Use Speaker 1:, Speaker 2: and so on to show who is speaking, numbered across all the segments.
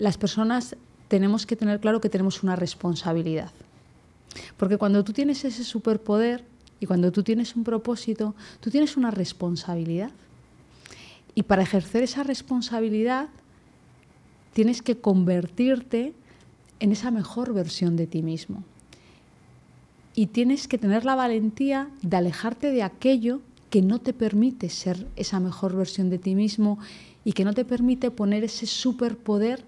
Speaker 1: las personas tenemos que tener claro que tenemos una responsabilidad. Porque cuando tú tienes ese superpoder y cuando tú tienes un propósito, tú tienes una responsabilidad. Y para ejercer esa responsabilidad tienes que convertirte en esa mejor versión de ti mismo. Y tienes que tener la valentía de alejarte de aquello que no te permite ser esa mejor versión de ti mismo y que no te permite poner ese superpoder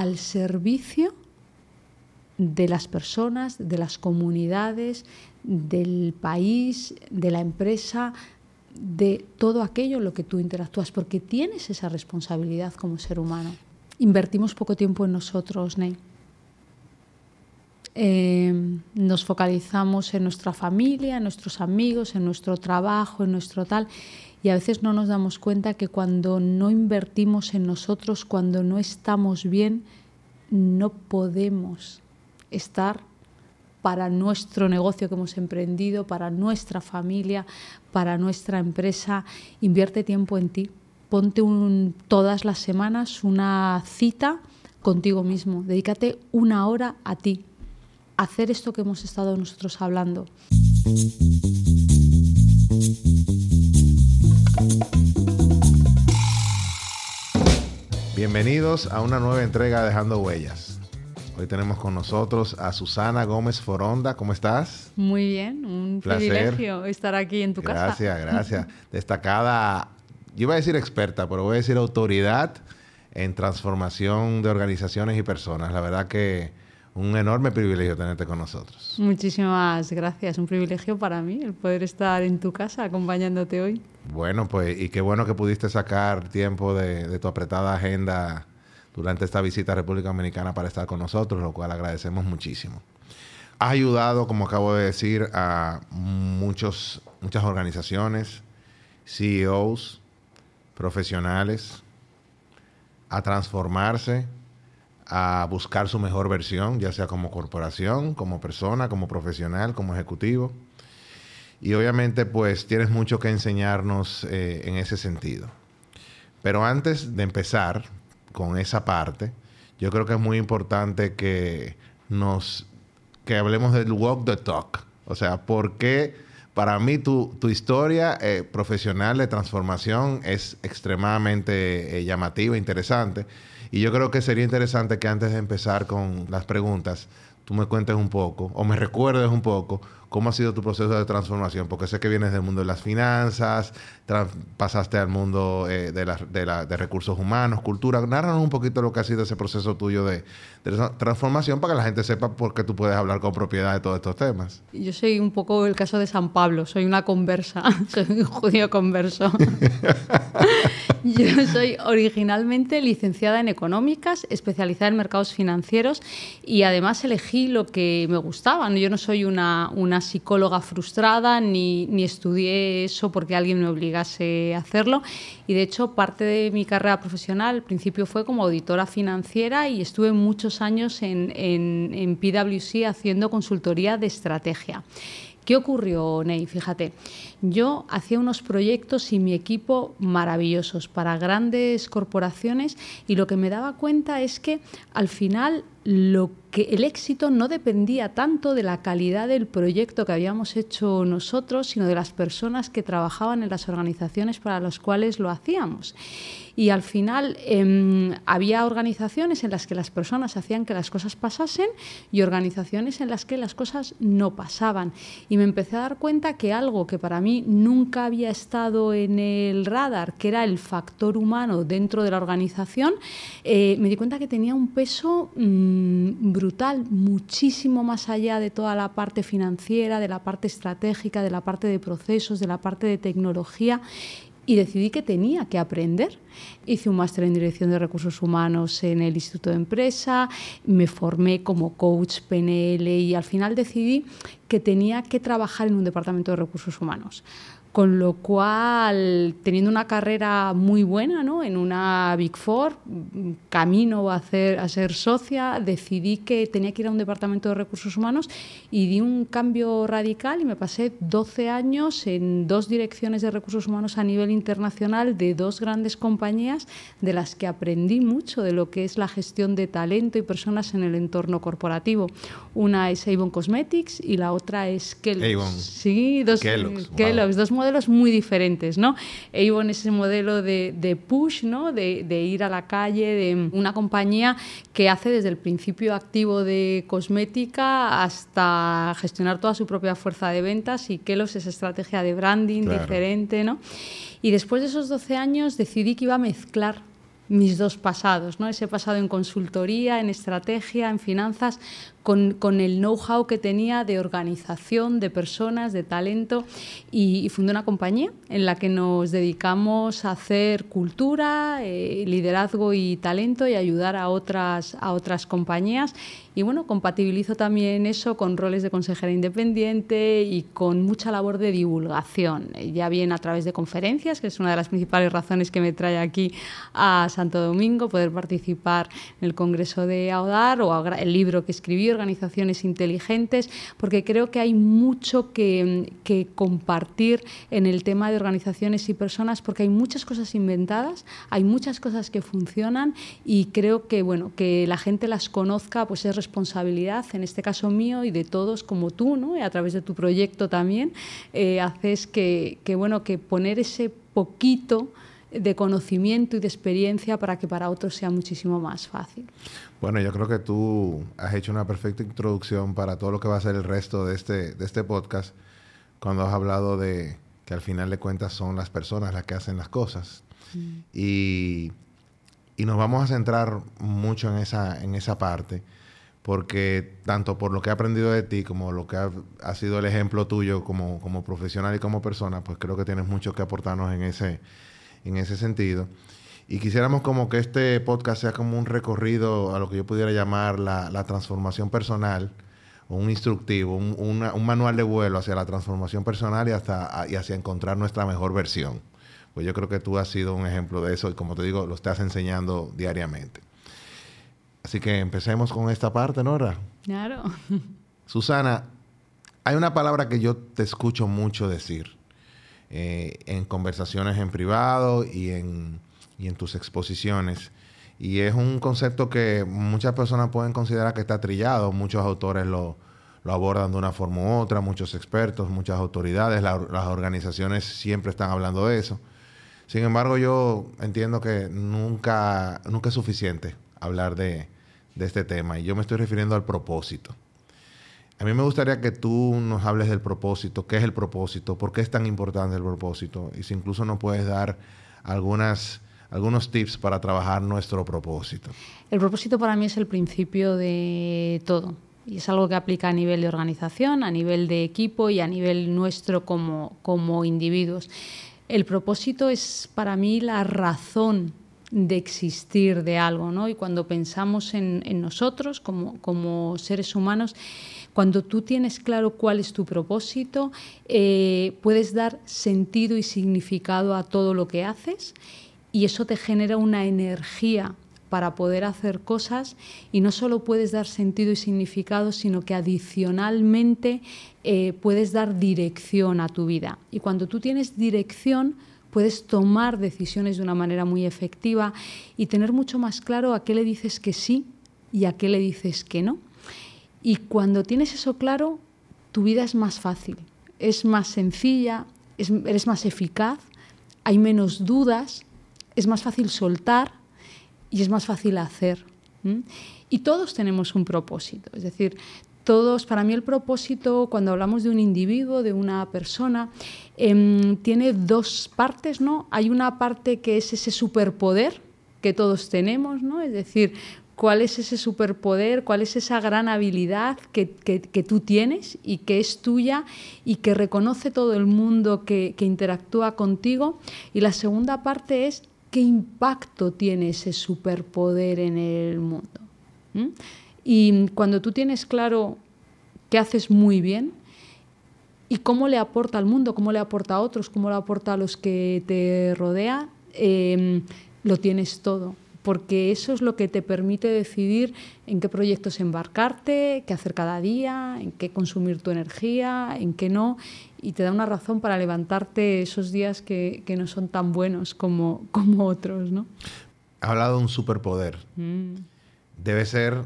Speaker 1: al servicio de las personas, de las comunidades, del país, de la empresa, de todo aquello en lo que tú interactúas, porque tienes esa responsabilidad como ser humano. Invertimos poco tiempo en nosotros, Ney. Eh, nos focalizamos en nuestra familia, en nuestros amigos, en nuestro trabajo, en nuestro tal, y a veces no nos damos cuenta que cuando no invertimos en nosotros, cuando no estamos bien, no podemos estar para nuestro negocio que hemos emprendido, para nuestra familia, para nuestra empresa. Invierte tiempo en ti. Ponte todas las semanas una cita contigo mismo. Dedícate una hora a ti. hacer esto que hemos estado nosotros hablando.
Speaker 2: Bienvenidos a una nueva entrega de Dejando Huellas. Hoy tenemos con nosotros a Susana Gómez Foronda. ¿Cómo estás?
Speaker 1: Muy bien, un privilegio estar aquí en tu
Speaker 2: casa.
Speaker 1: Gracias,
Speaker 2: gracias. Destacada, yo iba a decir experta, pero voy a decir autoridad en transformación de organizaciones y personas. La verdad que un enorme privilegio tenerte con nosotros.
Speaker 1: Muchísimas gracias, un privilegio para mí el poder estar en tu casa acompañándote hoy.
Speaker 2: Bueno, pues y qué bueno que pudiste sacar tiempo de, tu apretada agenda durante esta visita a República Dominicana para estar con nosotros, lo cual agradecemos muchísimo. Has ayudado, como acabo de decir, a muchos, muchas organizaciones, CEOs, profesionales, a transformarse a buscar su mejor versión, ya sea como corporación, como persona, como profesional, como ejecutivo. Y obviamente pues tienes mucho que enseñarnos eh, en ese sentido. Pero antes de empezar con esa parte, yo creo que es muy importante que nos que hablemos del walk the talk. O sea, ¿por qué para mí tu, historia eh, profesional de transformación es extremadamente eh, llamativa, interesante? Y yo creo que sería interesante que antes de empezar con las preguntas, tú me cuentes un poco o me recuerdes un poco cómo ha sido tu proceso de transformación, porque sé que vienes del mundo de las finanzas, pasaste al mundo eh, de, de, recursos humanos, cultura. Nárranos un poquito lo que ha sido ese proceso tuyo de, transformación para que la gente sepa por qué tú puedes hablar con propiedad de todos estos temas.
Speaker 1: Yo soy un poco el caso de San Pablo, soy una conversa, soy un judío converso. Yo soy originalmente licenciada en económicas, especializada en mercados financieros y además elegí lo que me gustaba. Yo no soy una, una psicóloga frustrada ni, ni estudié eso porque alguien me obligase a hacerlo. Y de hecho, parte de mi carrera profesional al principio fue como auditora financiera y estuve muchos años en, en, en PwC haciendo consultoría de estrategia. ¿Qué ocurrió, Ney? Fíjate, yo hacía unos proyectos y mi equipo maravillosos para grandes corporaciones y lo que me daba cuenta es que al final lo que el éxito no dependía tanto de la calidad del proyecto que habíamos hecho nosotros, sino de las personas que trabajaban en las organizaciones para las cuales lo hacíamos. Y al final em, había organizaciones en las que las personas hacían que las cosas pasasen y organizaciones en las que las cosas no pasaban. Y me empecé a dar cuenta que algo que para mí nunca había estado en el radar, que era el factor humano dentro de la organización, eh, me di cuenta que tenía un peso mm, brutal, muchísimo más allá de toda la parte financiera, de la parte estratégica, de la parte de procesos, de la parte de tecnología y decidí que tenía que aprender. Hice un máster en Dirección de Recursos Humanos en el Instituto de Empresa, me formé como coach PNL y al final decidí que tenía que trabajar en un departamento de recursos humanos. Con lo cual, teniendo una carrera muy buena ¿no? en una Big Four, camino a, hacer, a ser socia, decidí que tenía que ir a un departamento de recursos humanos y di un cambio radical y me pasé 12 años en dos direcciones de recursos humanos a nivel internacional de dos grandes compañías de las que aprendí mucho de lo que es la gestión de talento y personas en el entorno corporativo. Una es Avon Cosmetics y la otra es Kellogg's.
Speaker 2: Avon.
Speaker 1: Sí, dos,
Speaker 2: Kellogg's, wow.
Speaker 1: Kellogg's, dos modelos muy diferentes, ¿no? Avon es ese modelo de, de push, ¿no? De, de, ir a la calle, de una compañía que hace desde el principio activo de cosmética hasta gestionar toda su propia fuerza de ventas y Kellogg's es estrategia de branding
Speaker 2: Claro.
Speaker 1: diferente, ¿no? Y después de esos 12 años decidí que iba a mezclar mis dos pasados, ¿no? Ese pasado en consultoría, en estrategia, en finanzas, con, con el know-how que tenía de organización, de personas, de talento, y, y fundé una compañía en la que nos dedicamos a hacer cultura, eh, liderazgo y talento y ayudar a otras, a otras compañías. Y bueno, compatibilizo también eso con roles de consejera independiente y con mucha labor de divulgación, eh, ya bien a través de conferencias, que es una de las principales razones que me trae aquí a Santo Domingo, poder participar en el Congreso de AODAR o el libro que escribí, Organizaciones Inteligentes, porque creo que hay mucho que, compartir en el tema de organizaciones y personas, porque hay muchas cosas inventadas, hay muchas cosas que funcionan y creo que, bueno, que la gente las conozca, pues es responsabilidad, en este caso mío y de todos como tú, ¿no? Y a través de tu proyecto también, eh, haces que, bueno, que poner ese poquito de conocimiento y de experiencia para que para otros sea muchísimo más fácil.
Speaker 2: Bueno, yo creo que tú has hecho una perfecta introducción para todo lo que va a ser el resto de este, de este podcast, cuando has hablado de que al final de cuentas son las personas las que hacen las cosas. Mm. Y, y, nos vamos a centrar mucho en esa, en esa parte, porque tanto por lo que he aprendido de ti como lo que ha, ha sido el ejemplo tuyo como, como profesional y como persona, pues creo que tienes mucho que aportarnos en ese, en ese sentido. Y quisiéramos como que este podcast sea como un recorrido a lo que yo pudiera llamar la, la transformación personal, un instructivo, un, una, un, manual de vuelo hacia la transformación personal y, hasta, y hacia encontrar nuestra mejor versión. Pues yo creo que tú has sido un ejemplo de eso y como te digo, lo estás enseñando diariamente. Así que empecemos con esta parte, Nora.
Speaker 1: Claro.
Speaker 2: Susana, hay una palabra que yo te escucho mucho decir eh, en conversaciones en privado y en, y en tus exposiciones. Y es un concepto que muchas personas pueden considerar que está trillado. Muchos autores lo, lo abordan de una forma u otra, muchos expertos, muchas autoridades, la, las organizaciones siempre están hablando de eso. Sin embargo, yo entiendo que nunca, nunca es suficiente hablar de, de este tema. Y yo me estoy refiriendo al propósito. A mí me gustaría que tú nos hables del propósito, qué es el propósito, por qué es tan importante el propósito, y si incluso nos puedes dar algunos tips para trabajar nuestro propósito.
Speaker 1: El propósito para mí es el principio de todo, y es algo que aplica a nivel de organización, a nivel de equipo y a nivel nuestro como, como individuos. El propósito es para mí la razón de existir de algo, ¿no? Y cuando pensamos en, en nosotros como, como seres humanos, cuando tú tienes claro cuál es tu propósito, eh, puedes dar sentido y significado a todo lo que haces y eso te genera una energía para poder hacer cosas y no solo puedes dar sentido y significado, sino que adicionalmente eh, puedes dar dirección a tu vida. Y cuando tú tienes dirección, puedes tomar decisiones de una manera muy efectiva y tener mucho más claro a qué le dices que sí y a qué le dices que no. Y cuando tienes eso claro, tu vida es más fácil, es más sencilla, es, eres más eficaz, hay menos dudas, es más fácil soltar y es más fácil hacer. Y todos tenemos un propósito, es decir, todos, para mí el propósito, cuando hablamos de un individuo, de una persona, eh, tiene dos partes, ¿no? Hay una parte que es ese superpoder que todos tenemos, ¿no? Es decir, cuál es ese superpoder, cuál es esa gran habilidad que, que, tú tienes y que es tuya y que reconoce todo el mundo que, que interactúa contigo. Y la segunda parte es qué impacto tiene ese superpoder en el mundo. ¿Mm? Y cuando tú tienes claro qué haces muy bien, y cómo le aporta al mundo, cómo le aporta a otros, cómo le aporta a los que te rodea, em, lo tienes todo. Porque eso es lo que te permite decidir en qué proyectos embarcarte, qué hacer cada día, en qué consumir tu energía, en qué no. Y te da una razón para levantarte esos días que, no son tan buenos como, como otros. ¿no?
Speaker 2: Ha hablado de un superpoder. Mm. Debe ser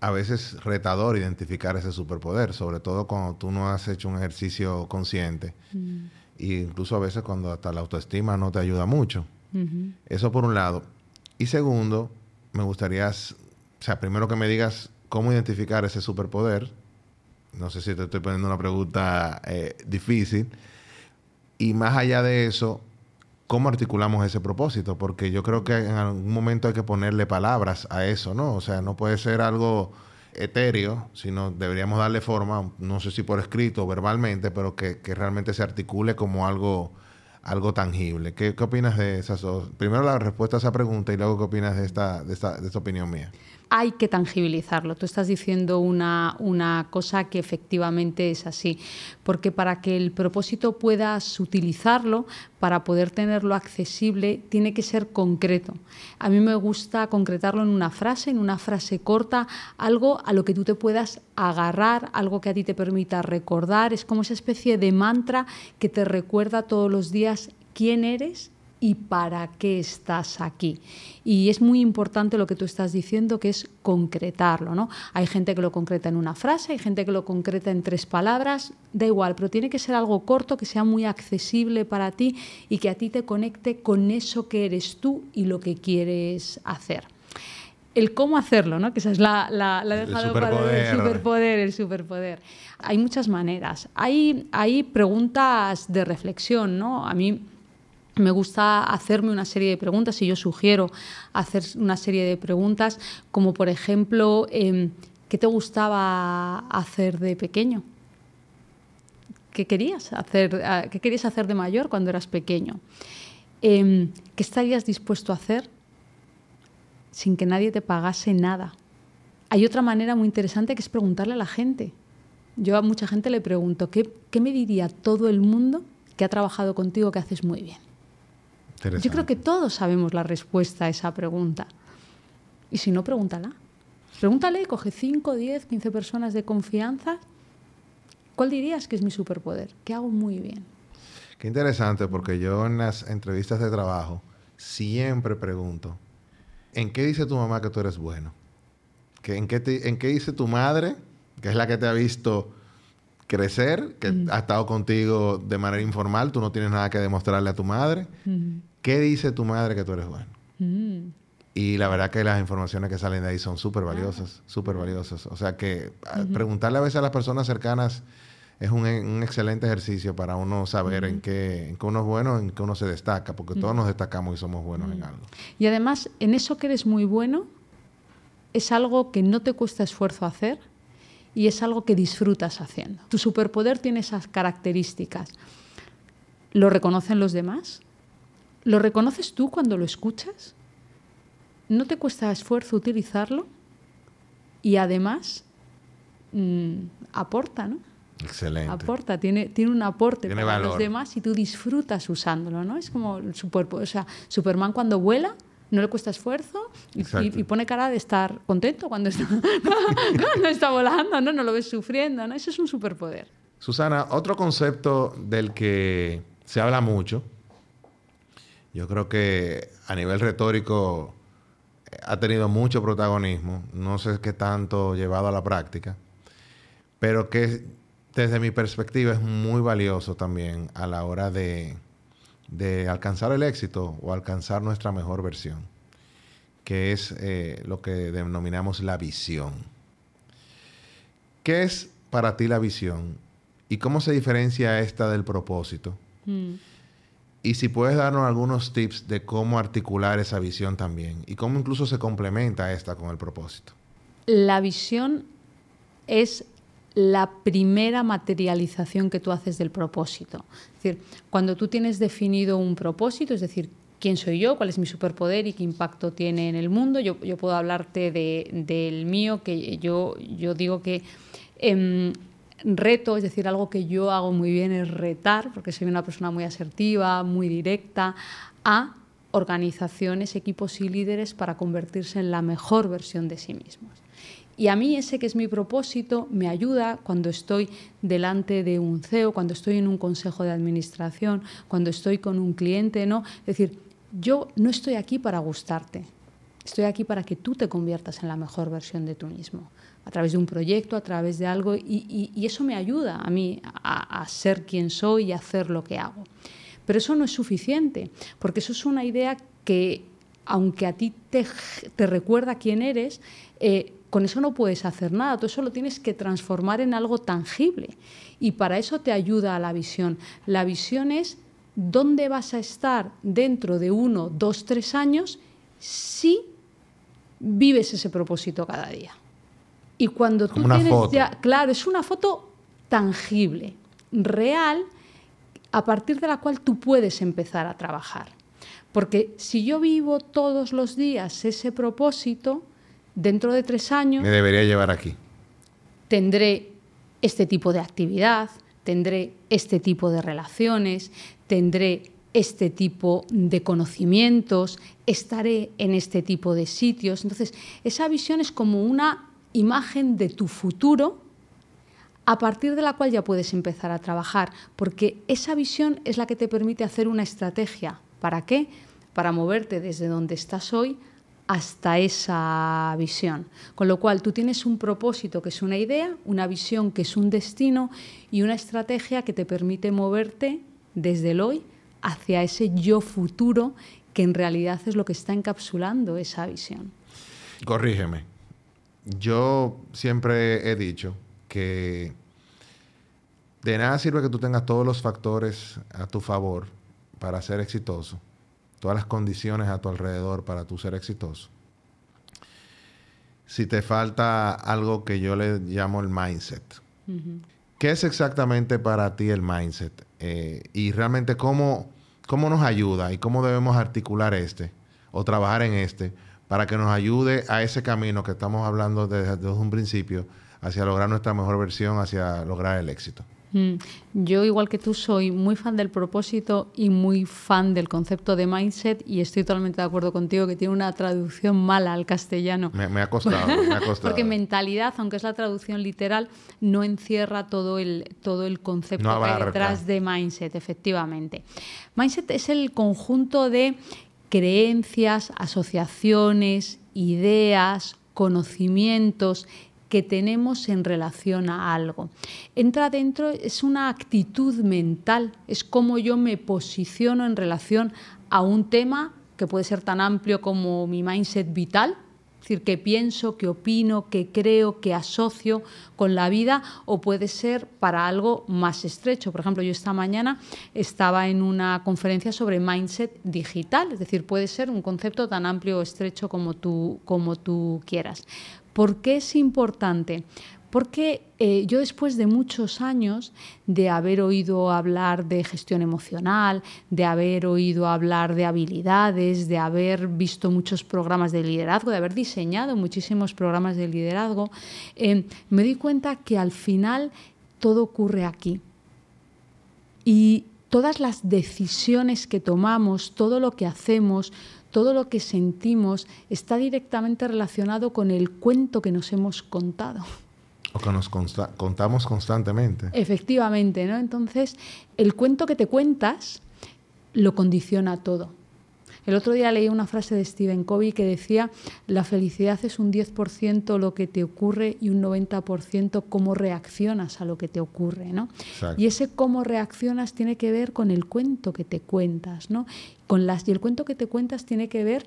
Speaker 2: a veces retador identificar ese superpoder, sobre todo cuando tú no has hecho un ejercicio consciente. Mm. E incluso a veces cuando hasta la autoestima no te ayuda mucho. Eso por un lado. Y segundo, me gustaría, o sea, primero que me digas cómo identificar ese superpoder. No sé si te estoy poniendo una pregunta eh, difícil. Y más allá de eso, ¿cómo articulamos ese propósito? Porque yo creo que en algún momento hay que ponerle palabras a eso, ¿no? O sea, no puede ser algo etéreo, sino deberíamos darle forma, no sé si por escrito o verbalmente, pero que, realmente se articule como algo, algo tangible. ¿Qué, ¿Qué, opinas de esas dos? Primero la respuesta a esa pregunta y luego qué opinas de esta, de esta, de esta opinión mía
Speaker 1: hay que tangibilizarlo. Tú estás diciendo una, una, cosa que efectivamente es así, porque para que el propósito puedas utilizarlo, para poder tenerlo accesible, tiene que ser concreto. A mí me gusta concretarlo en una frase, en una frase corta, algo a lo que tú te puedas agarrar, algo que a ti te permita recordar. Es como esa especie de mantra que te recuerda todos los días quién eres y para qué estás aquí. Y es muy importante lo que tú estás diciendo, que es concretarlo. ¿no? Hay gente que lo concreta en una frase, hay gente que lo concreta en tres palabras, da igual, pero tiene que ser algo corto, que sea muy accesible para ti y que a ti te conecte con eso que eres tú y lo que quieres hacer el cómo hacerlo, ¿no? Que esa es la, la, la dejado para el superpoder, el superpoder. Hay muchas maneras. Hay, hay preguntas de reflexión, ¿no? A mí me gusta hacerme una serie de preguntas y yo sugiero hacer una serie de preguntas como por ejemplo, em, ¿qué te gustaba hacer de pequeño? ¿Qué querías hacer, ah, ¿qué querías hacer de mayor cuando eras pequeño? Em, ¿Qué estarías dispuesto a hacer sin que nadie te pagase nada? Hay otra manera muy interesante que es preguntarle a la gente. Yo a mucha gente le pregunto, ¿qué, qué me diría todo el mundo que ha trabajado contigo que haces muy bien? Yo creo que todos sabemos la respuesta a esa pregunta. Y si no, pregúntala. Pregúntale, coge 5, 10, 15 personas de confianza. ¿Cuál dirías que es mi superpoder? ¿Qué hago muy bien?
Speaker 2: Qué interesante, porque yo en las entrevistas de trabajo siempre pregunto, ¿en qué dice tu mamá que tú eres bueno? ¿En qué, ¿En qué dice tu madre, que es la que te ha visto crecer, que ha estado contigo de manera informal, tú no tienes nada que demostrarle a tu madre? ¿Qué dice tu madre que tú eres bueno? Y la verdad que las informaciones que salen de ahí son súper valiosas, súper valiosas. O sea que preguntarle a veces a las personas cercanas es un, excelente ejercicio para uno saber en, qué, en, qué, uno es bueno, en qué uno se destaca, porque todos nos destacamos y somos buenos en algo.
Speaker 1: Y además, en eso que eres muy bueno, es algo que no te cuesta esfuerzo hacer y es algo que disfrutas haciendo. Tu superpoder tiene esas características. ¿Lo reconocen los demás? ¿Lo reconoces tú cuando lo escuchas? ¿No te cuesta esfuerzo utilizarlo? Y además mm, aporta, ¿no?
Speaker 2: Excelente.
Speaker 1: Aporta, tiene, tiene un aporte para los demás y tú disfrutas usándolo, ¿no? Es como el super, o sea, Superman cuando vuela no le cuesta esfuerzo y, pone cara de estar contento cuando está, cuando está volando, ¿no? No lo ves sufriendo, ¿no? Eso es un superpoder.
Speaker 2: Susana, otro concepto del que se habla mucho yo creo que a nivel retórico eh, ha tenido mucho protagonismo, no sé qué tanto llevado a la práctica, pero que desde mi perspectiva es muy valioso también a la hora de, alcanzar el éxito o alcanzar nuestra mejor versión, que es eh, lo que denominamos la visión. ¿Qué es para ti la visión y cómo se diferencia esta del propósito? Mm. Y si puedes darnos algunos tips de cómo articular esa visión también y cómo incluso se complementa esta con el propósito.
Speaker 1: La visión es la primera materialización que tú haces del propósito. Es decir, cuando tú tienes definido un propósito, es decir, quién soy yo, cuál es mi superpoder y qué impacto tiene en el mundo, yo, puedo hablarte del mío, que yo, yo digo que em, reto, es decir, algo que yo hago muy bien es retar, porque soy una persona muy asertiva, muy directa, a organizaciones, equipos y líderes para convertirse en la mejor versión de sí mismos. Y a mí ese que es mi propósito me ayuda cuando estoy delante de un CEO, cuando estoy en un consejo de administración, cuando estoy con un cliente, ¿no? Es decir, yo no estoy aquí para gustarte, estoy aquí para que tú te conviertas en la mejor versión de tú mismo, a través de un proyecto, a través de algo, y, eso me ayuda a mí a, ser quien soy y a hacer lo que hago. Pero eso no es suficiente, porque eso es una idea que, aunque a ti te, te recuerda quién eres, eh, con eso no puedes hacer nada, tú eso lo tienes que transformar en algo tangible. Y para eso te ayuda a la visión. La visión es dónde vas a estar dentro de uno, dos, tres años si vives ese propósito cada día. Y cuando tú tienes ya, claro, es una foto tangible, real, a partir de la cual tú puedes empezar a trabajar. Porque si yo vivo todos los días ese propósito, dentro de tres años...
Speaker 2: Me debería llevar aquí.
Speaker 1: Tendré este tipo de actividad, tendré este tipo de relaciones, tendré este tipo de conocimientos, estaré en este tipo de sitios. Entonces, esa visión es como una imagen de tu futuro a partir de la cual ya puedes empezar a trabajar, porque esa visión es la que te permite hacer una estrategia. ¿Para qué? Para moverte desde donde estás hoy hasta esa visión. Con lo cual tú tienes un propósito que es una idea, una visión que es un destino y una estrategia que te permite moverte desde el hoy hacia ese yo futuro que en realidad es lo que está encapsulando esa visión.
Speaker 2: Corrígeme. Yo siempre he dicho que de nada sirve que tú tengas todos los factores a tu favor para ser exitoso todas las condiciones a tu alrededor para tú ser exitoso. Si te falta algo que yo le llamo el mindset. ¿Qué es exactamente para ti el mindset? Eh, y realmente cómo, cómo nos ayuda y cómo debemos articular este o trabajar en este para que nos ayude a ese camino que estamos hablando desde un principio hacia lograr nuestra mejor versión, hacia lograr el éxito.
Speaker 1: Mm. Yo, igual que tú, soy muy fan del propósito y muy fan del concepto de mindset y estoy totalmente de acuerdo contigo que tiene una traducción mala al castellano.
Speaker 2: Me, ha costado, me ha costado.
Speaker 1: Porque mentalidad, aunque es la traducción literal, no encierra todo el, todo el concepto que hay detrás de mindset, efectivamente. Mindset es el conjunto de creencias, asociaciones, ideas, conocimientos, que tenemos en relación a algo. Entra dentro, es una actitud mental, es como yo me posiciono en relación a un tema que puede ser tan amplio como mi mindset vital, es decir, que pienso, que opino, que creo, que asocio con la vida, o puede ser para algo más estrecho. Por ejemplo, yo esta mañana estaba en una conferencia sobre mindset digital, es decir, puede ser un concepto tan amplio o estrecho como tú, como tú quieras. ¿Por qué es importante? Porque eh, yo después de muchos años de haber oído hablar de gestión emocional, de haber oído hablar de habilidades, de haber visto muchos programas de liderazgo, de haber diseñado muchísimos programas de liderazgo, eh, me di cuenta que al final todo ocurre aquí. Y todas las decisiones que tomamos, todo lo que hacemos, todo lo que sentimos está directamente relacionado con el cuento que nos hemos contado.
Speaker 2: O que nos contamos constantemente.
Speaker 1: Efectivamente, ¿no? Entonces, el cuento que te cuentas lo condiciona todo. El otro día leí una frase de Stephen Covey que decía, la felicidad es un 10% lo que te ocurre y un 90% cómo reaccionas a lo que te ocurre. ¿no? Y ese cómo reaccionas tiene que ver con el cuento que te cuentas. ¿no? Con las, y el cuento que te cuentas tiene que ver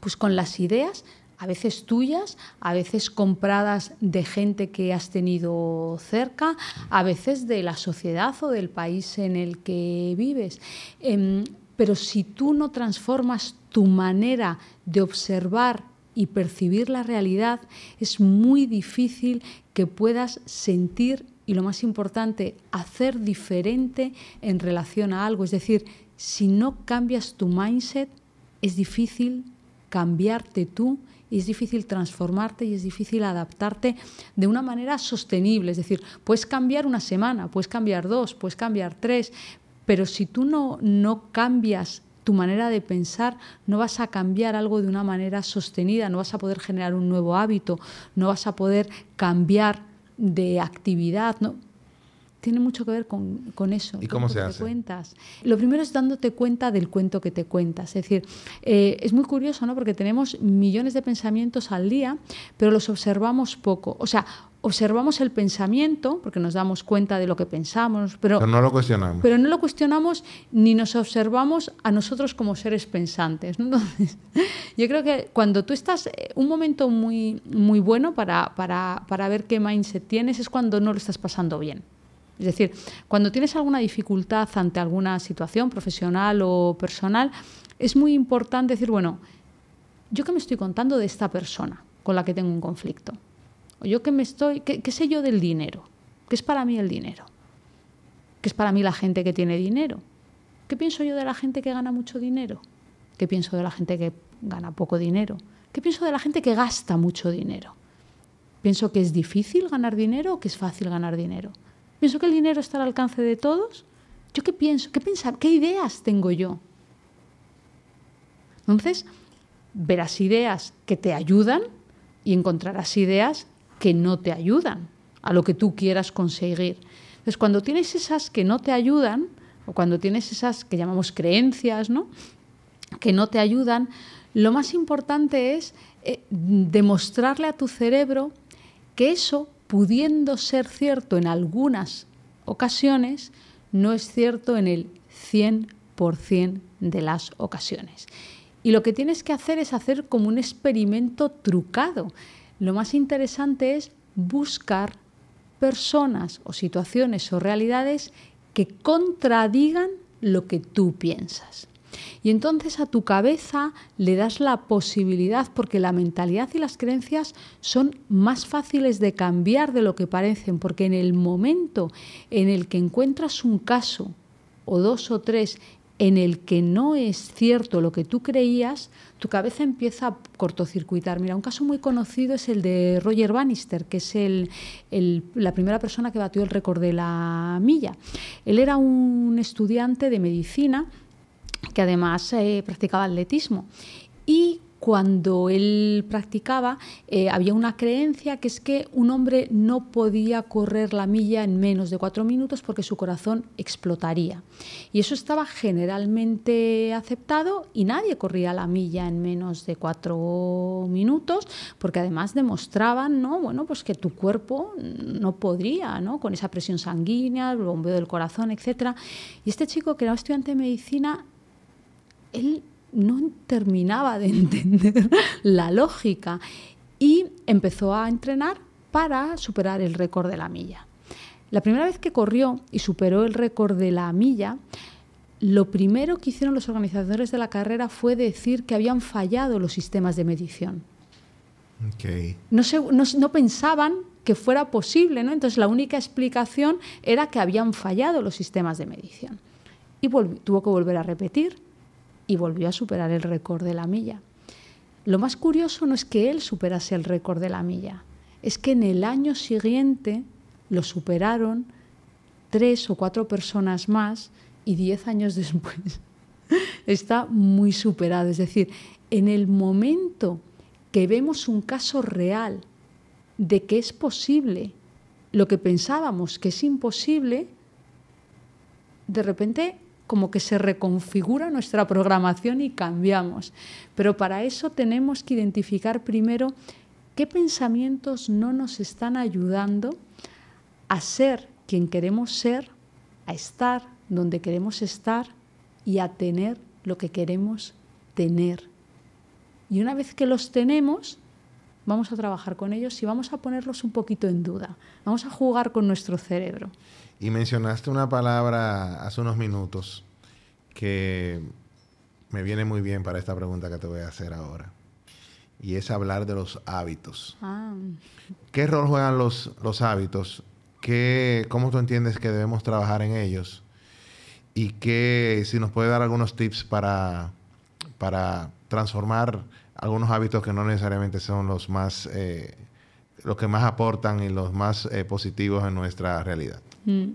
Speaker 1: pues, con las ideas a veces tuyas, a veces compradas de gente que has tenido cerca, a veces de la sociedad o del país en el que vives. Em, pero si tú no transformas tu manera de observar y percibir la realidad, es muy difícil que puedas sentir y lo más importante, hacer diferente en relación a algo. Es decir, si no cambias tu mindset, es difícil cambiarte tú es difícil transformarte y es difícil adaptarte de una manera sostenible. Es decir, puedes cambiar una semana, puedes cambiar dos, puedes cambiar tres, pero si tú no, no cambias tu manera de pensar, no vas a cambiar algo de una manera sostenida, no vas a poder generar un nuevo hábito, no vas a poder cambiar de actividad. ¿no? tiene mucho que ver con, eso.
Speaker 2: ¿Y cómo se hace?
Speaker 1: Cuentas. Lo primero es dándote cuenta del cuento que te cuentas. Es decir, eh, es muy curioso, ¿no? Porque tenemos millones de pensamientos al día, pero los observamos poco. O sea, observamos el pensamiento, porque nos damos cuenta de lo que pensamos, pero,
Speaker 2: pero, no lo cuestionamos.
Speaker 1: Pero no lo cuestionamos ni nos observamos a nosotros como seres pensantes. Entonces, yo creo que cuando tú estás, eh, un momento muy, muy bueno para, para, para ver qué mindset tienes es cuando no lo estás pasando bien. Es decir, cuando tienes alguna dificultad ante alguna situación profesional o personal, es muy importante decir, bueno, yo qué me estoy contando de esta persona con la que tengo un conflicto. Yo qué me estoy, qué, qué sé yo del dinero. ¿Qué es para mí el dinero? ¿Qué es para mí la gente que tiene dinero? ¿Qué pienso yo de la gente que gana mucho dinero? ¿Qué pienso de la gente que gana poco dinero? ¿Qué pienso de la gente que gasta mucho dinero? ¿Pienso que es difícil ganar dinero o que es fácil ganar dinero? ¿Pienso que el dinero está al alcance de todos? ¿Yo qué pienso? ¿Qué, pensar? ¿Qué ideas tengo yo? Entonces, verás ideas que te ayudan y encontrarás ideas que no te ayudan a lo que tú quieras conseguir. Entonces, cuando tienes esas que no te ayudan, o cuando tienes esas que llamamos creencias, ¿no? que no te ayudan, lo más importante es eh, demostrarle a tu cerebro que eso pudiendo ser cierto en algunas ocasiones, no es cierto en el 100% de las ocasiones. Y lo que tienes que hacer es hacer como un experimento trucado. Lo más interesante es buscar personas o situaciones o realidades que contradigan lo que tú piensas. Y entonces a tu cabeza le das la posibilidad, porque la mentalidad y las creencias son más fáciles de cambiar de lo que parecen, porque en el momento en el que encuentras un caso o dos o tres en el que no es cierto lo que tú creías, tu cabeza empieza a cortocircuitar. Mira, un caso muy conocido es el de Roger Bannister, que es la primera persona que batió el récord de la milla. Él era un estudiante de medicina que además eh, practicaba atletismo. Y cuando él practicaba, eh, había una creencia que es que un hombre no podía correr la milla en menos de cuatro minutos porque su corazón explotaría. Y eso estaba generalmente aceptado y nadie corría la milla en menos de cuatro minutos porque además demostraban ¿no? bueno, pues que tu cuerpo no podría, ¿no? con esa presión sanguínea, el bombeo del corazón, etc. Y este chico, que era estudiante de medicina, él no terminaba de entender la lógica y empezó a entrenar para superar el récord de la milla. La primera vez que corrió y superó el récord de la milla, lo primero que hicieron los organizadores de la carrera fue decir que habían fallado los sistemas de medición. No, no, pensaban que fuera posible, ¿no? Entonces la única explicación era que habían fallado los sistemas de medición. Y tuvo que volver a repetir y volvió a superar el récord de la milla. Lo más curioso no es que él superase el récord de la milla, es que en el año siguiente lo superaron tres o cuatro personas más y diez años después está muy superado. Es decir, en el momento que vemos un caso real de que es posible lo que pensábamos que es imposible, de repente como que se reconfigura nuestra programación y cambiamos. Pero para eso tenemos que identificar primero qué pensamientos no nos están ayudando a ser quien queremos ser, a estar donde queremos estar y a tener lo que queremos tener. Y una vez que los tenemos, vamos a trabajar con ellos y vamos a ponerlos un poquito en duda. Vamos a jugar con nuestro cerebro.
Speaker 2: Y mencionaste una palabra hace unos minutos que me viene muy bien para esta pregunta que te voy a hacer ahora. Y es hablar de los hábitos. Ah. ¿Qué rol juegan los, los hábitos? ¿Qué, ¿Cómo tú entiendes que debemos trabajar en ellos? Y que si nos puede dar algunos tips para, para transformar algunos hábitos que no necesariamente son los más, eh, los que más aportan y los más eh, positivos en nuestra realidad.
Speaker 1: Mm.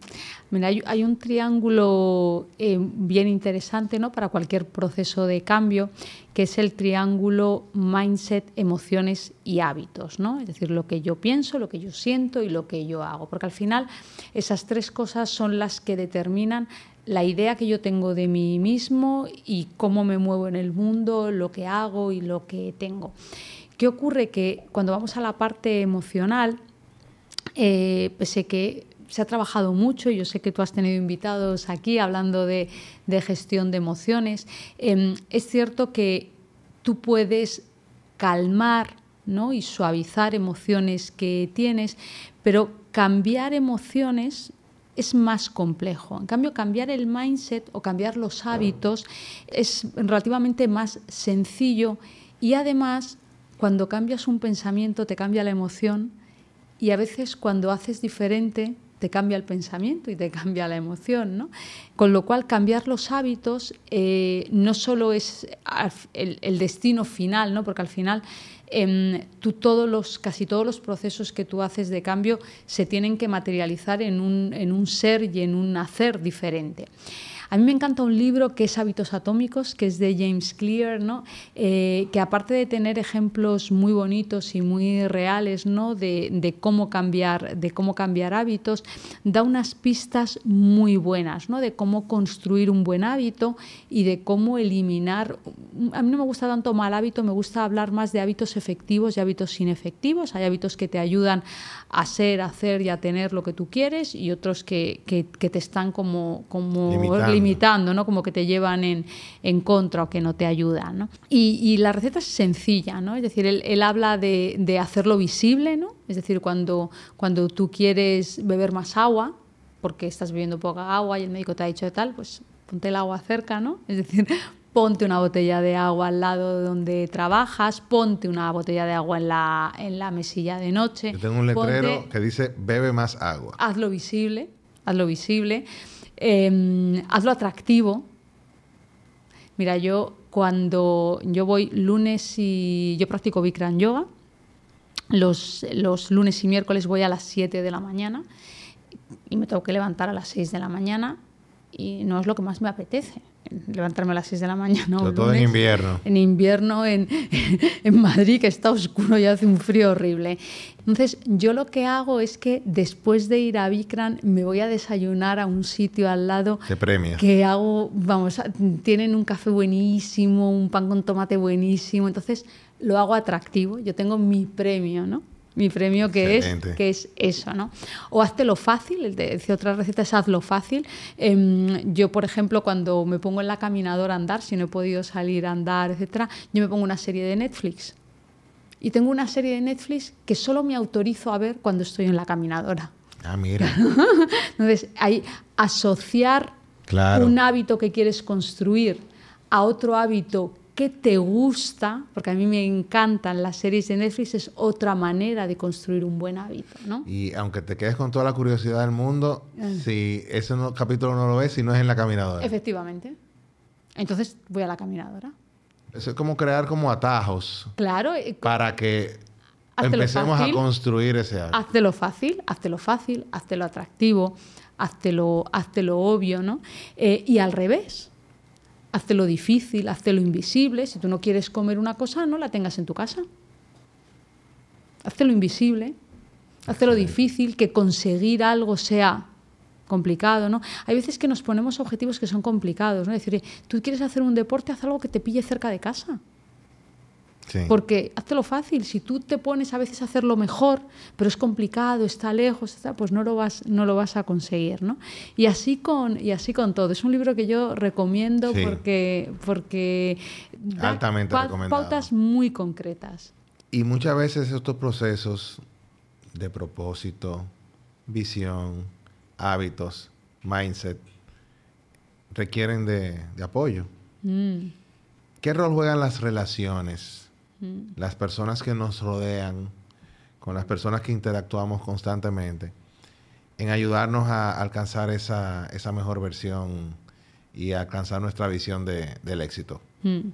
Speaker 1: Mira, hay, un triángulo eh, bien interesante ¿no? para cualquier proceso de cambio, que es el triángulo mindset, emociones y hábitos. ¿no? Es decir, lo que yo pienso, lo que yo siento y lo que yo hago. Porque al final esas tres cosas son las que determinan la idea que yo tengo de mí mismo y cómo me muevo en el mundo, lo que hago y lo que tengo. ¿Qué ocurre? Que cuando vamos a la parte emocional, eh, pese que se ha trabajado mucho, yo sé que tú has tenido invitados aquí hablando de, gestión de emociones, em, es cierto que tú puedes calmar ¿no? y suavizar emociones que tienes, pero cambiar emociones es más complejo. En cambio, cambiar el mindset o cambiar los hábitos es relativamente más sencillo y además, cuando cambias un pensamiento, te cambia la emoción y a veces cuando haces diferente, te cambia el pensamiento y te cambia la emoción. ¿no? Con lo cual, cambiar los hábitos eh, no solo es el, destino final, ¿no? porque al final em, todos los, casi todos los procesos que tú haces de cambio se tienen que materializar en un, en un ser y en un hacer diferente. A mí me encanta un libro que es Hábitos Atómicos, que es de James Clear, ¿no? Eh, que aparte de tener ejemplos muy bonitos y muy reales ¿no? de, cómo cambiar, de cómo cambiar hábitos, da unas pistas muy buenas ¿no? de cómo construir un buen hábito y de cómo eliminar. A mí no me gusta tanto mal hábito, me gusta hablar más de hábitos efectivos y hábitos inefectivos. Hay hábitos que te ayudan a ser, a hacer y a tener lo que tú quieres y otros que, te están como, como limitando, ¿no? Como que te llevan en, en contra o que no te ayudan, ¿no? Y, la receta es sencilla, ¿no? Es decir, él, habla de, de, hacerlo visible, ¿no? Es decir, cuando, cuando tú quieres beber más agua, porque estás bebiendo poca agua y el médico te ha dicho tal, pues ponte el agua cerca, ¿no? Es decir, ponte una botella de agua al lado de donde trabajas, ponte una botella de agua en la, en la mesilla de noche.
Speaker 2: Yo tengo un letrero que dice bebe más agua.
Speaker 1: Hazlo visible, hazlo visible. Em, hazlo atractivo. Mira, yo cuando yo voy lunes y yo practico Bikram Yoga, los, los lunes y miércoles voy a las 7 de la mañana y me tengo que levantar a las 6 de la mañana y no es lo que más me apetece levantarme a las 6 de la mañana.
Speaker 2: Todo en invierno.
Speaker 1: En invierno, en, en, Madrid, que está oscuro y hace un frío horrible. Entonces, yo lo que hago es que después de ir a Bikram, me voy a desayunar a un sitio al lado.
Speaker 2: Te premia.
Speaker 1: Que hago, vamos, tienen un café buenísimo, un pan con tomate buenísimo. Entonces, lo hago atractivo. Yo tengo mi premio, ¿no? Mi premio que es, que es eso, ¿no? O lo fácil, decía otra receta es hazlo fácil. Em, yo, por ejemplo, cuando me pongo en la caminadora a andar, si no he podido salir a andar, etcétera, yo me pongo una serie de Netflix. Y tengo una serie de Netflix que solo me autorizo a ver cuando estoy en la caminadora.
Speaker 2: Ah, mira.
Speaker 1: Entonces, hay asociar un hábito que quieres construir a otro hábito qué te gusta, porque a mí me encantan las series de Netflix, es otra manera de construir un buen hábito, ¿no?
Speaker 2: Y aunque te quedes con toda la curiosidad del mundo, ah. si ese capítulo no lo ves, si no es en la caminadora.
Speaker 1: Efectivamente. Entonces voy a la caminadora.
Speaker 2: Eso es como crear como atajos.
Speaker 1: Claro.
Speaker 2: Para que empecemos a construir ese hábito.
Speaker 1: Hazte lo fácil, hazte lo fácil, hazte lo atractivo, hazte lo, lo obvio, ¿no? Eh, y al revés hazte lo difícil, hazte lo invisible. Si tú no quieres comer una cosa, no la tengas en tu casa. Hazte lo invisible, hazte lo difícil, que conseguir algo sea complicado, ¿no? Hay veces que nos ponemos objetivos que son complicados, ¿no? Es decir, tú quieres hacer un deporte, haz algo que te pille cerca de casa. Porque hazte lo fácil, si tú te pones a veces a hacerlo mejor, pero es complicado, está lejos, pues no lo vas, no lo vas a conseguir, ¿no? Y así con, y así con todo. Es un libro que yo recomiendo porque, porque
Speaker 2: da
Speaker 1: pautas muy concretas.
Speaker 2: Y muchas veces estos procesos de propósito, visión, hábitos, mindset, requieren de, apoyo. Mm. ¿Qué rol juegan las relaciones? Las personas que nos rodean, con las personas que interactuamos constantemente, en ayudarnos a alcanzar esa, esa mejor versión y a alcanzar nuestra visión de, del éxito.
Speaker 1: Mm.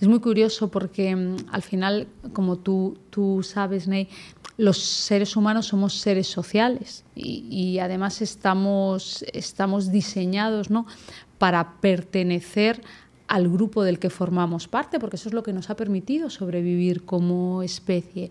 Speaker 1: Es muy curioso porque mm, al final, como tú, tú sabes, Ney, los seres humanos somos seres sociales y, además estamos, estamos diseñados ¿no? para pertenecer al grupo del que formamos parte, porque eso es lo que nos ha permitido sobrevivir como especie.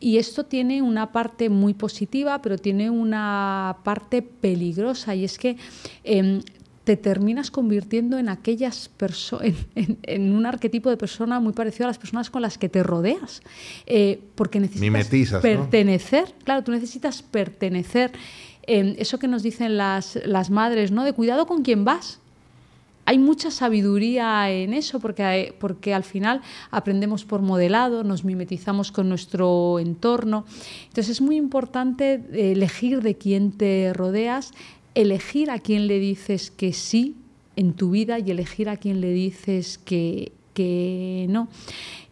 Speaker 1: Y esto tiene una parte muy positiva, pero tiene una parte peligrosa, y es que em, te terminas convirtiendo en aquellas personas, en, un arquetipo de persona muy parecido a las personas con las que te rodeas. Eh, porque necesitas pertenecer. Claro, tú necesitas pertenecer. Eh, eso que nos dicen las, las madres, ¿no? De cuidado con quién vas. Hay mucha sabiduría en eso porque, porque al final aprendemos por modelado, nos mimetizamos con nuestro entorno. Entonces es muy importante elegir de quién te rodeas elegir a quién le dices que sí en tu vida y elegir a quién le dices que, no.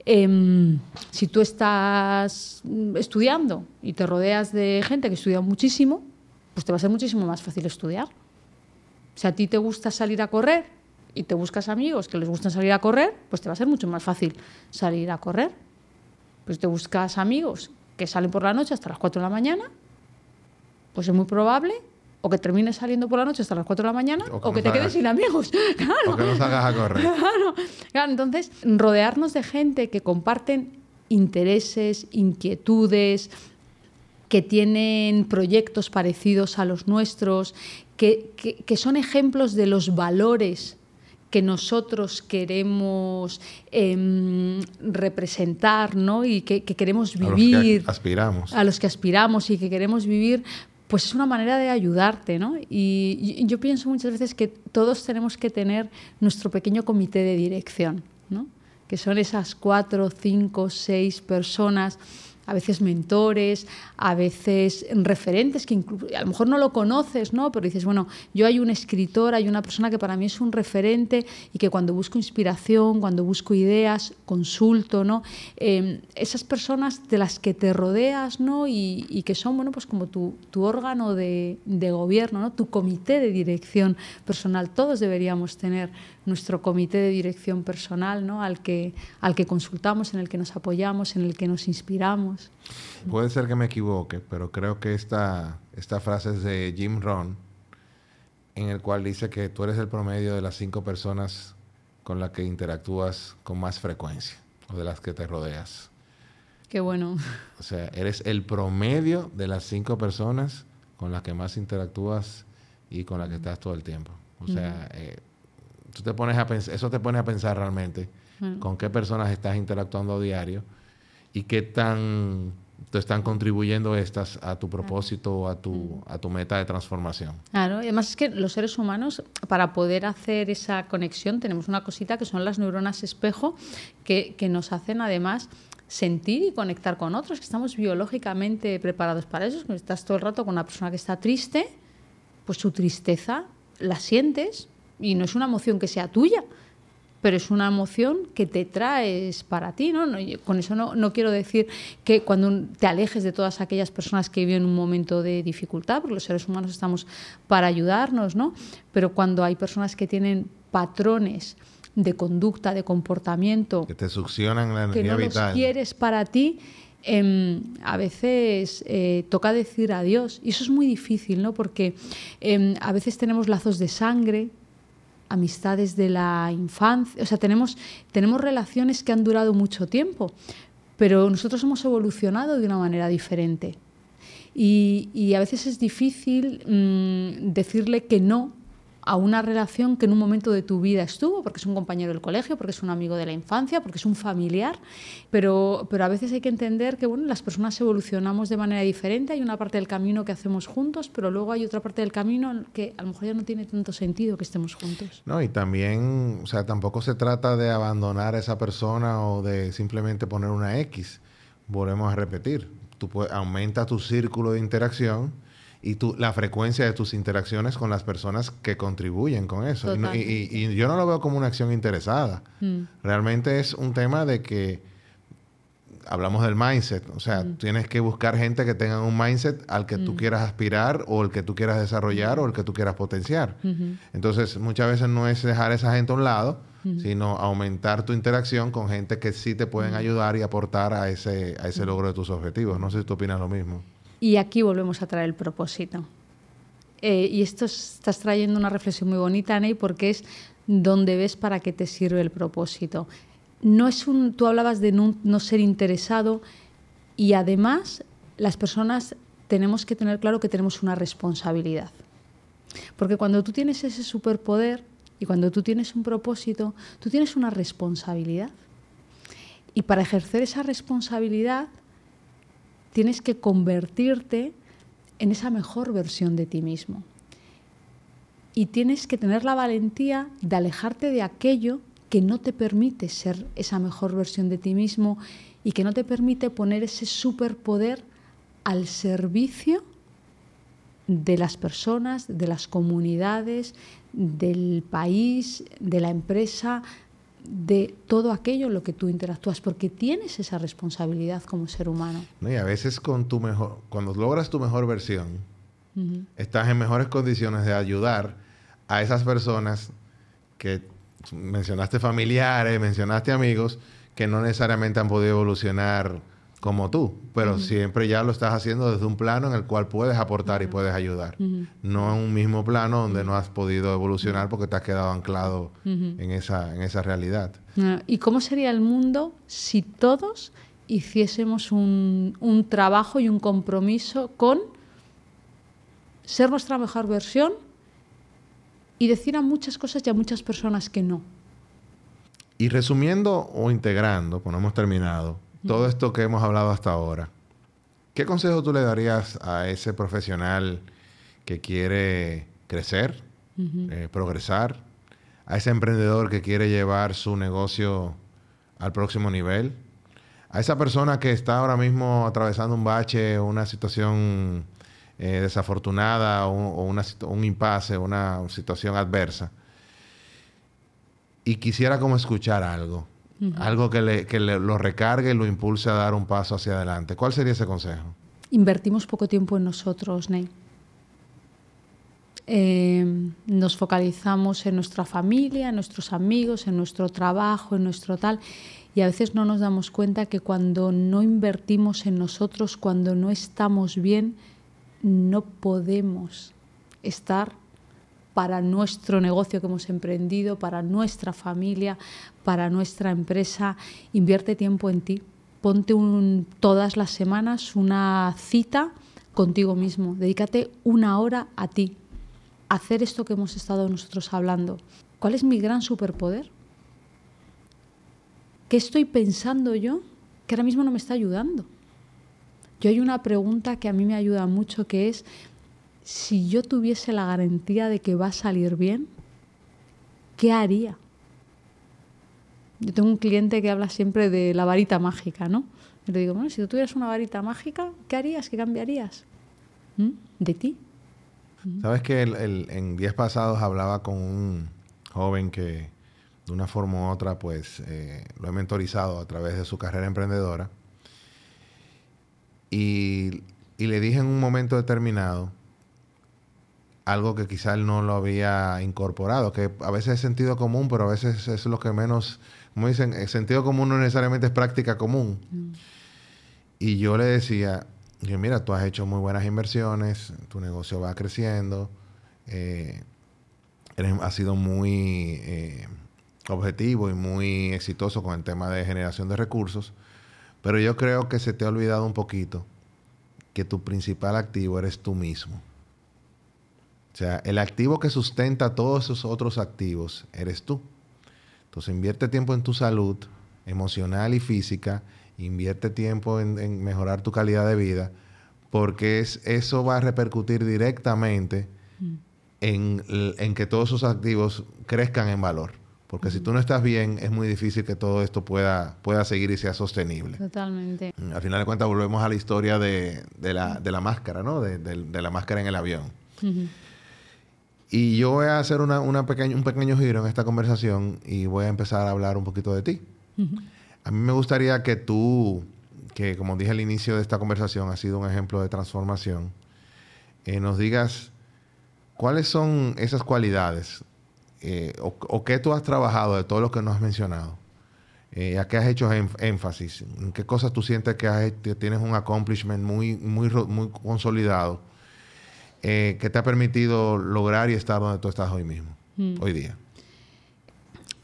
Speaker 1: Em, si tú estás estudiando y te rodeas de gente que estudia muchísimo, pues te va a ser muchísimo más fácil estudiar. Si a ti te gusta salir a correr y te buscas amigos que les gustan salir a correr, pues te va a ser mucho más fácil salir a correr. Pues te buscas amigos que salen por la noche hasta las 4 de la mañana, pues es muy probable o que termines saliendo por la noche hasta las 4 de la mañana o que, te quedes sin amigos.
Speaker 2: O que no salgas a correr.
Speaker 1: Claro. Entonces, rodearnos de gente que comparten intereses, inquietudes, que tienen proyectos parecidos a los nuestros, que, son ejemplos de los valores que nosotros queremos em, representar ¿no? y que, queremos vivir. A
Speaker 2: los que aspiramos.
Speaker 1: A los que aspiramos y que queremos vivir, pues es una manera de ayudarte, ¿no? Y, yo pienso muchas veces que todos tenemos que tener nuestro pequeño comité de dirección, ¿no? Que son esas cuatro, cinco, seis personas a veces mentores, a veces referentes, que a lo mejor no lo conoces, ¿no? pero dices, bueno, yo hay un escritor, hay una persona que para mí es un referente y que cuando busco inspiración, cuando busco ideas, consulto, ¿no? Em, esas personas de las que te rodeas ¿no? y, que son bueno, pues como tu, tu órgano de, de, gobierno, ¿no? tu comité de dirección personal, todos deberíamos tener nuestro comité de dirección personal, ¿no? al, que, al que consultamos, en el que nos apoyamos, en el que nos inspiramos.
Speaker 2: Puede ser que me equivoque, pero creo que esta, esta frase es de Jim Rohn, en el cual dice que tú eres el promedio de las cinco personas con las que interactúas con más frecuencia o de las que te rodeas.
Speaker 1: Qué bueno.
Speaker 2: O sea, eres el promedio de las cinco personas con las que más interactúas y con las que estás todo el tiempo. O sea, eh, tú te pones a eso te pone a pensar realmente con qué personas estás interactuando a diario y qué tan te están contribuyendo estas a tu propósito o a tu, a tu meta de transformación.
Speaker 1: Claro, y además es que los seres humanos, para poder hacer esa conexión, tenemos una cosita que son las neuronas espejo, que, que nos hacen además sentir y conectar con otros, que estamos biológicamente preparados para eso. Si estás todo el rato con una persona que está triste, pues su tristeza la sientes, y no es una emoción que sea tuya, pero es una emoción que te traes para ti, ¿no? con eso no, no, quiero decir que cuando te alejes de todas aquellas personas que viven un momento de dificultad, porque los seres humanos estamos para ayudarnos, ¿no? Pero cuando hay personas que tienen patrones de conducta, de comportamiento...
Speaker 2: Que te succionan la
Speaker 1: energía
Speaker 2: que no
Speaker 1: Los quieres para ti, em, a veces eh, toca decir adiós. Y eso es muy difícil, ¿no? Porque em, a veces tenemos lazos de sangre amistades de la infancia, o sea, tenemos, tenemos relaciones que han durado mucho tiempo, pero nosotros hemos evolucionado de una manera diferente. Y, a veces es difícil mm, decirle que no a una relación que en un momento de tu vida estuvo, porque es un compañero del colegio, porque es un amigo de la infancia, porque es un familiar, pero, pero a veces hay que entender que bueno, las personas evolucionamos de manera diferente, hay una parte del camino que hacemos juntos, pero luego hay otra parte del camino que a lo mejor ya no tiene tanto sentido que estemos juntos.
Speaker 2: No, y también, o sea, tampoco se trata de abandonar a esa persona o de simplemente poner una X. Volvemos a repetir, tú aumentas tu círculo de interacción, y tu, la frecuencia de tus interacciones con las personas que contribuyen con eso. Y, yo no lo veo como una acción interesada. Mm. Realmente es un tema de que hablamos del mindset. O sea, mm. tienes que buscar gente que tenga un mindset al que tú mm. quieras aspirar o el que tú quieras desarrollar o el que tú quieras potenciar. Entonces, muchas veces no es dejar a esa gente a un lado sino aumentar tu interacción con gente que sí te pueden ayudar y aportar a ese, a ese logro de tus objetivos. No sé si tú opinas lo mismo.
Speaker 1: Y aquí volvemos a traer el propósito. Eh, y esto estás trayendo una reflexión muy bonita, Ney, porque es donde ves para qué te sirve el propósito. No es un, tú hablabas de no, no ser interesado y además las personas tenemos que tener claro que tenemos una responsabilidad. Porque cuando tú tienes ese superpoder y cuando tú tienes un propósito, tú tienes una responsabilidad. Y para ejercer esa responsabilidad tienes que convertirte en esa mejor versión de ti mismo. Y tienes que tener la valentía de alejarte de aquello que no te permite ser esa mejor versión de ti mismo y que no te permite poner ese superpoder al servicio de las personas, de las comunidades, del país, de la empresa, de todo aquello en lo que tú interactúas, porque tienes esa responsabilidad como ser humano.
Speaker 2: y a veces con tu mejor, cuando logras tu mejor versión, estás en mejores condiciones de ayudar a esas personas que mencionaste familiares, mencionaste amigos, que no necesariamente han podido evolucionar como tú, pero siempre ya lo estás haciendo desde un plano en el cual puedes aportar y puedes ayudar, no en un mismo plano donde no has podido evolucionar porque te has quedado anclado en, esa, en esa realidad.
Speaker 1: Ah, ¿Y cómo sería el mundo si todos hiciésemos un, un trabajo y un compromiso con ser nuestra mejor versión y decir a muchas cosas y a muchas personas que no?
Speaker 2: Y resumiendo o integrando, pues no hemos terminado, todo esto que hemos hablado hasta ahora, ¿qué consejo tú le darías a ese profesional que quiere crecer, eh, progresar, a ese emprendedor que quiere llevar su negocio al próximo nivel, a esa persona que está ahora mismo atravesando un bache, una situación eh, desafortunada o, un impasse, una situación adversa, y quisiera como escuchar algo? Algo que, le, que lo recargue y lo impulse a dar un paso hacia adelante. ¿Cuál sería ese consejo?
Speaker 1: Invertimos poco tiempo en nosotros, Ney. Eh, nos focalizamos en nuestra familia, en nuestros amigos, en nuestro trabajo, en nuestro tal, y a veces no nos damos cuenta que cuando no invertimos en nosotros, cuando no estamos bien, no podemos estar para nuestro negocio que hemos emprendido, para nuestra familia, para nuestra empresa. Invierte tiempo en ti. Ponte todas las semanas una cita contigo mismo. Dedícate una hora a ti. hacer esto que hemos estado nosotros hablando. ¿Cuál es mi gran superpoder? ¿Qué estoy pensando yo que ahora mismo no me está ayudando? Yo hay una pregunta que a mí me ayuda mucho que es, si yo tuviese la garantía de que va a salir bien, ¿qué haría? Yo tengo un cliente que habla siempre de la varita mágica, ¿no? Y le digo, bueno, si tú tuvieras una varita mágica, ¿qué harías? ¿Qué cambiarías? ¿Mm? De ti.
Speaker 2: Sabes que en días pasados hablaba con un joven que de una forma u otra, pues eh, lo he mentorizado a través de su carrera emprendedora. Y, y le dije en un momento determinado algo que quizá él no lo había incorporado, que a veces es sentido común, pero a veces es lo que menos, como dicen, el sentido común no necesariamente es práctica común. Mm. Y yo le decía, que mira, tú has hecho muy buenas inversiones, tu negocio va creciendo, eh, has sido muy eh, objetivo y muy exitoso con el tema de generación de recursos, pero yo creo que se te ha olvidado un poquito que tu principal activo eres tú mismo. O sea, el activo que sustenta todos esos otros activos eres tú. Entonces invierte tiempo en tu salud emocional y física, invierte tiempo en, mejorar tu calidad de vida, porque es, eso va a repercutir directamente mm. en, que todos esos activos crezcan en valor. Porque si tú no estás bien, es muy difícil que todo esto pueda, pueda seguir y sea sostenible.
Speaker 1: Totalmente.
Speaker 2: Al final de cuentas, volvemos a la historia de, la, máscara, ¿no? De, la máscara en el avión. Y yo voy a hacer una, un pequeño giro en esta conversación y voy a empezar a hablar un poquito de ti. A mí me gustaría que tú, que como dije al inicio de esta conversación, ha sido un ejemplo de transformación, eh, nos digas cuáles son esas cualidades eh, o, qué tú has trabajado de todo lo que nos has mencionado? Eh, ¿A qué has hecho énfasis? ¿En qué cosas tú sientes que, tienes un accomplishment muy, muy, muy consolidado eh, que te ha permitido lograr y estar donde tú estás hoy mismo, mm. hoy día?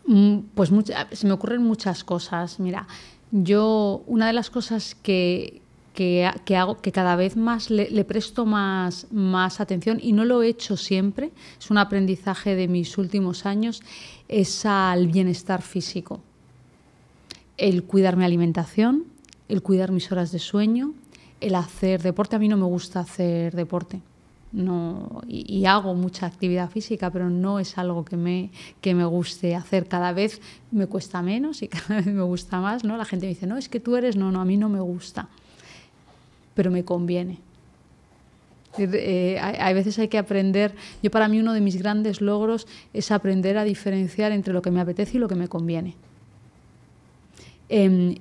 Speaker 1: Mm, pues se me ocurren muchas cosas. Mira, yo una de las cosas que, que, hago, que cada vez más le, presto más, más atención y no lo he hecho siempre, es un aprendizaje de mis últimos años, es al bienestar físico. El cuidar mi alimentación, el cuidar mis horas de sueño, el hacer deporte. A mí no me gusta hacer deporte. No, y, hago mucha actividad física, pero no es algo que me, que me guste hacer. Cada vez me cuesta menos y cada vez me gusta más. ¿no? La gente me dice, no, es que tú eres, no, no, a mí no me gusta pero me conviene. Eh, hay, veces hay que aprender, yo para mí uno de mis grandes logros es aprender a diferenciar entre lo que me apetece y lo que me conviene. Em,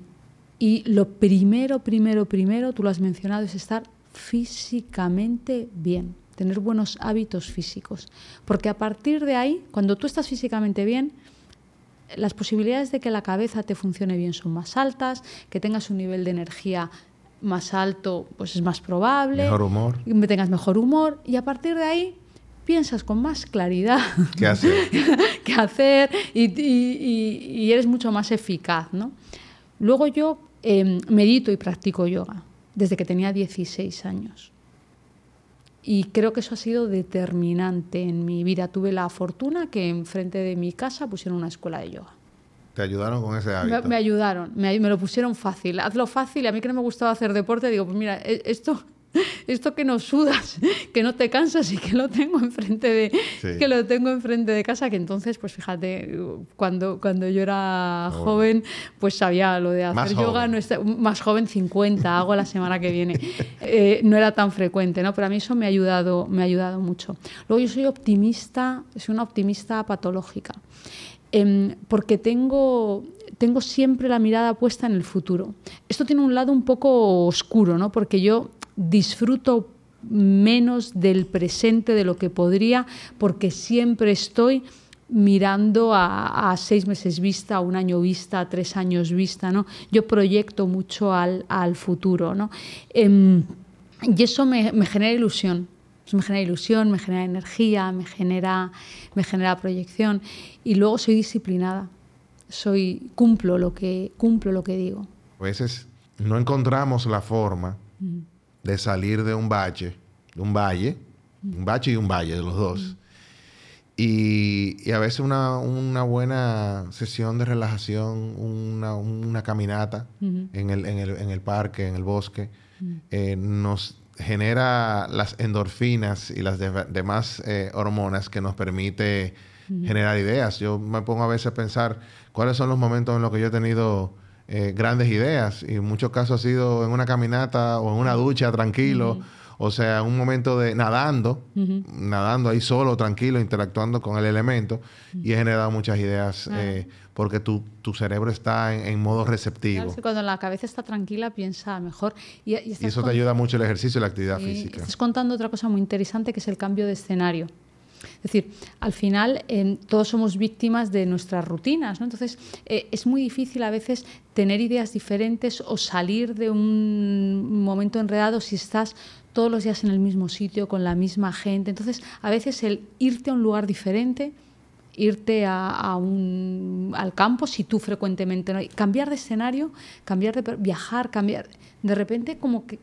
Speaker 1: y lo primero, primero, primero, tú lo has mencionado, es estar físicamente bien, tener buenos hábitos físicos. Porque a partir de ahí, cuando tú estás físicamente bien, las posibilidades de que la cabeza te funcione bien son más altas, que tengas un nivel de energía más alto, pues es más probable.
Speaker 2: Mejor humor.
Speaker 1: Que tengas mejor humor. Y a partir de ahí piensas con más claridad
Speaker 2: qué hacer,
Speaker 1: qué hacer y, eres mucho más eficaz. ¿no? Luego yo em, medito y practico yoga desde que tenía 16 años. Y creo que eso ha sido determinante en mi vida. Tuve la fortuna que enfrente de mi casa pusieron una escuela de yoga.
Speaker 2: ¿Te ayudaron con ese hábito?
Speaker 1: Me, ayudaron, me, lo pusieron fácil. Hazlo fácil. A mí que no me gustaba hacer deporte, digo, pues mira, e, esto, esto que no sudas, que no te cansas y que lo tengo enfrente de, que lo tengo enfrente de casa, que entonces, pues fíjate, cuando, cuando yo era joven, pues sabía lo de hacer yoga, no más joven 50, hago la semana que viene. Eh, no era tan frecuente, ¿no? Pero a mí eso me ha ayudado, me ha ayudado mucho. Luego yo soy optimista, soy una optimista patológica. Em, porque tengo, tengo siempre la mirada puesta en el futuro. Esto tiene un lado un poco oscuro, ¿no? porque yo disfruto menos del presente de lo que podría, porque siempre estoy mirando a, seis meses vista, a un año vista, a tres años vista, ¿no? Yo proyecto mucho al, futuro, ¿no? Em, y eso me, me genera ilusión me genera ilusión, me genera energía, me genera, me genera proyección. Y luego soy disciplinada. Soy, cumplo lo que, cumplo lo que digo.
Speaker 2: A veces no encontramos la forma de salir de un bache, de un valle, un bache y un valle, de los dos. Y, a veces una, buena sesión de relajación, una, caminata en, el, en, el, en, el, parque, en el bosque, eh, nos genera las endorfinas y las demás eh, hormonas que nos permite generar ideas. Yo me pongo a veces a pensar cuáles son los momentos en los que yo he tenido eh, grandes ideas y en muchos casos ha sido en una caminata o en una ducha tranquilo. O sea, un momento de nadando, nadando ahí solo, tranquilo, interactuando con el elemento y he generado muchas ideas eh, porque tu, tu, cerebro está en, modo receptivo.
Speaker 1: cuando la cabeza está tranquila piensa mejor.
Speaker 2: Y, eso te ayuda mucho el ejercicio y la actividad física.
Speaker 1: Estás contando otra cosa muy interesante que es el cambio de escenario. Es decir, al final todos somos víctimas de nuestras rutinas, ¿no? Entonces eh, es muy difícil a veces tener ideas diferentes o salir de un momento enredado si estás todos los días en el mismo sitio, con la misma gente. Entonces, a veces el irte a un lugar diferente, irte a, un, al campo, si tú frecuentemente no, cambiar de escenario, cambiar de viajar, cambiar. De repente, como que,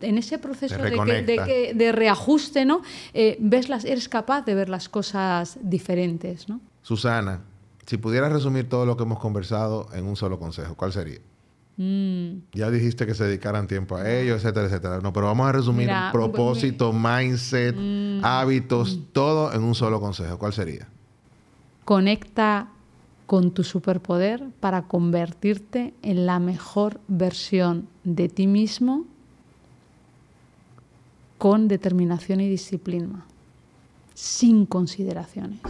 Speaker 1: en ese proceso de, de, reajuste, ¿no? Eh, ves las, eres capaz de ver las cosas diferentes, ¿no?
Speaker 2: Susana, si pudieras resumir todo lo que hemos conversado en un solo consejo, ¿cuál sería? Mm. Ya dijiste que se dedicaran tiempo a ello, etcétera, etcétera. No, pero vamos a resumir propósito, mindset, mm. hábitos, todo en un solo consejo. ¿Cuál sería?
Speaker 1: Conecta con tu superpoder para convertirte en la mejor versión de ti mismo con determinación y disciplina, sin consideraciones.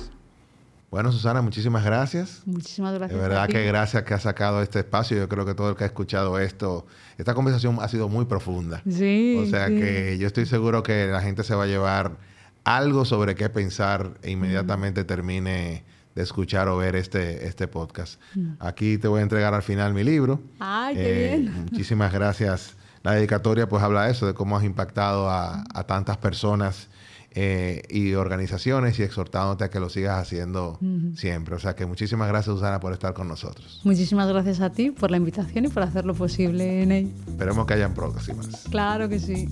Speaker 2: Bueno, Susana, muchísimas gracias.
Speaker 1: Muchísimas gracias.
Speaker 2: De verdad que gracias que has sacado este espacio. Yo creo que todo el que ha escuchado esto, esta conversación ha sido muy profunda.
Speaker 1: Sí.
Speaker 2: O sea que yo estoy seguro que la gente se va a llevar algo sobre qué pensar e inmediatamente termine de escuchar o ver este, este podcast. Mm. Aquí te voy a entregar al final mi libro.
Speaker 1: ¡Ay, qué eh, bien!
Speaker 2: Muchísimas gracias. La dedicatoria pues habla de eso, de cómo has impactado a, tantas personas eh, y organizaciones y exhortándote a que lo sigas haciendo siempre. O sea que muchísimas gracias, Susana, por estar con nosotros.
Speaker 1: Muchísimas gracias a ti por la invitación y por hacer lo posible, Ney.
Speaker 2: Esperemos que hayan próximas.
Speaker 1: Claro que sí.